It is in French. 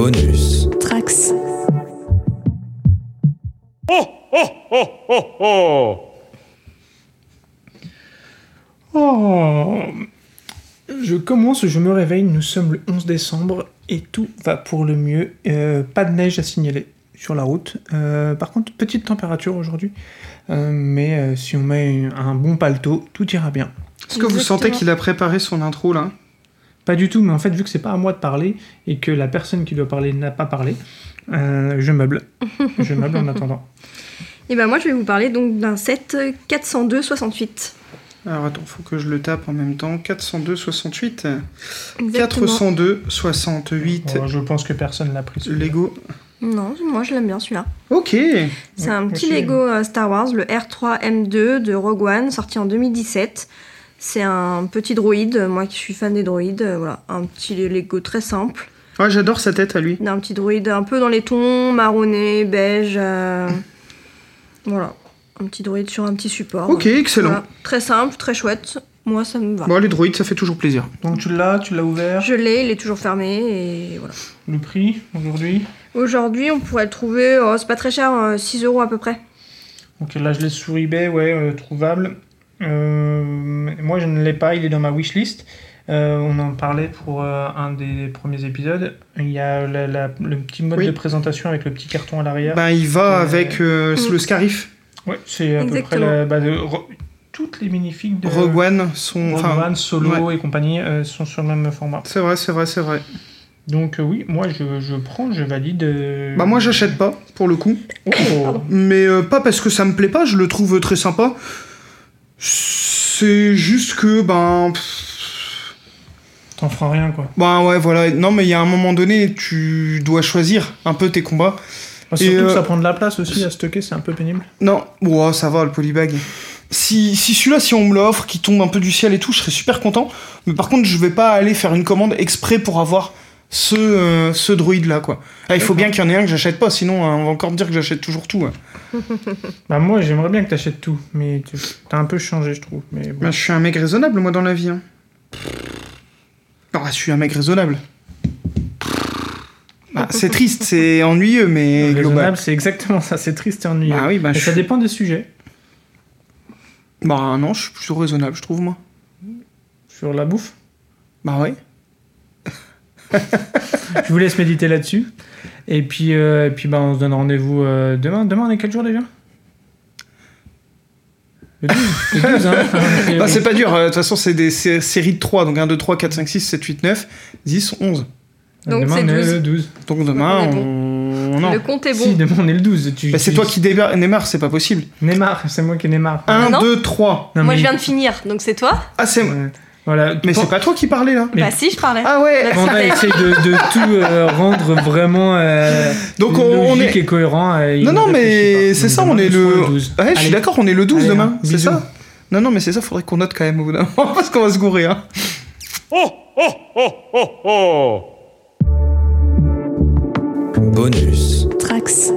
Bonus. Trax. Oh, oh, oh, oh, oh Oh Je commence, je me réveille, nous sommes le 11 décembre et tout va pour le mieux. Euh, pas de neige à signaler sur la route. Euh, par contre, petite température aujourd'hui. Euh, mais euh, si on met un bon paletot, tout ira bien. Est-ce que vous sentez qu'il a préparé son intro là? Pas du tout, mais en fait, vu que c'est pas à moi de parler et que la personne qui doit parler n'a pas parlé, euh, je meuble. je meuble en attendant. Et ben moi je vais vous parler donc d'un set 402 68. Alors attends, faut que je le tape en même temps. 402 68. Exactement. 402 68. Bon, je pense que personne l'a pris. Lego. Non, moi je l'aime bien celui-là. Ok. C'est un petit. Lego euh, Star Wars, le R3M2 de Rogue One, sorti en 2017. C'est un petit droïde, moi qui suis fan des droïdes, euh, voilà, un petit Lego très simple. Ouais, j'adore sa tête à lui. d'un petit droïde un peu dans les tons marronné, beige. euh, Voilà, un petit droïde sur un petit support. Ok, excellent. Voilà, Très simple, très chouette. Moi, ça me va. Bon, les droïdes, ça fait toujours plaisir. Donc tu l'as, tu l'as ouvert. Je l'ai, il est toujours fermé et voilà. Le prix aujourd'hui Aujourd'hui, on pourrait le trouver, oh, c'est pas très cher, euh, 6 euros à peu près. Donc là, je l'ai sur eBay, ouais, euh, trouvable. Euh, moi, je ne l'ai pas, il est dans ma wishlist. Euh, on en parlait pour euh, un des premiers épisodes. Il y a la- la- le petit mode Oui. de présentation avec le petit carton à l'arrière. Bah, il va Euh, avec euh, Mm. le Scarif. ouais, c'est à peu près la, bah, de- re- toutes les minifigs de Rogue One sont. Rogue Enfin, One, Solo et compagnie euh, sont sur le même format. c'est vrai, c'est vrai, c'est vrai. Donc euh, oui, moi je, je prends, je valide. euh, Bah, moi, j'achète pas, pour le coup. Oh. Mais euh, pas parce que ça me plaît pas, je le trouve très sympa. C'est juste que, ben. T'en feras rien quoi. Ben ouais, voilà. Non, mais il y a un moment donné, tu dois choisir un peu tes combats. Bah, surtout que euh, ça prend de la place aussi à stocker, c'est un peu pénible. Non, ça va, le polybag. Si, si celui-là, si on me l'offre, qui tombe un peu du ciel et tout, je serais super content. Mais par contre, je vais pas aller faire une commande exprès pour avoir ce, euh, ce droïde-là, quoi. Ah, il faut bien qu'il y en ait un que j'achète pas, sinon hein, on va encore me dire que j'achète toujours tout. hein. Bah moi j'aimerais bien que t'achètes tout, mais tu- t'as un peu changé je trouve. Mais bon. Bah, je suis un mec raisonnable, moi, dans la vie. Hein. Ah, je suis un mec raisonnable. Bah, c'est triste, c'est ennuyeux, mais global. Raisonnable, c'est exactement ça, c'est triste et ennuyeux. Bah oui, bah je ça suis... dépend des sujets. Bah non, je suis plutôt raisonnable, je trouve, moi. Sur la bouffe? Bah ouais. Je vous laisse méditer là-dessus. Et puis, euh, et puis bah, on se donne rendez-vous euh, demain. Demain, on est quel jour déjà? Le 12. Le 12, hein. Et Bah, c'est pas dur, euh, de toute façon, c'est des sé- séries de 3, donc 1, 2, 3, 4, 5, 6, 7, 8, 9, 10, 11. Donc demain, c'est on est 12. le 12. Donc demain, On est on... Non. Le compte est Si, bon. demain, on est le 12. Tu- Bah, c'est tu- toi qui débar- Neymar, c'est pas possible. Neymar, c'est moi qui Neymar. 1, non 2, 3. Non, Moi mais- je viens de finir, donc c'est toi? Ah, c'est... Ouais. Voilà. Mais c'est pas toi qui parlais, là Mais- Bah si, je parlais. Ah ouais Panda essaie de, de tout euh, rendre vraiment euh, Donc on, on logique est... et cohérent. euh, Non, non, mais c'est ça, on est le... 12. Ouais, je suis d'accord, on est le 12 Allez, demain, hein, c'est ça Non, non, mais c'est ça, faudrait qu'on note quand même au bout d'un moment, parce qu'on va se gourer, hein. Oh, oh, oh, oh, oh Bonus. Trax.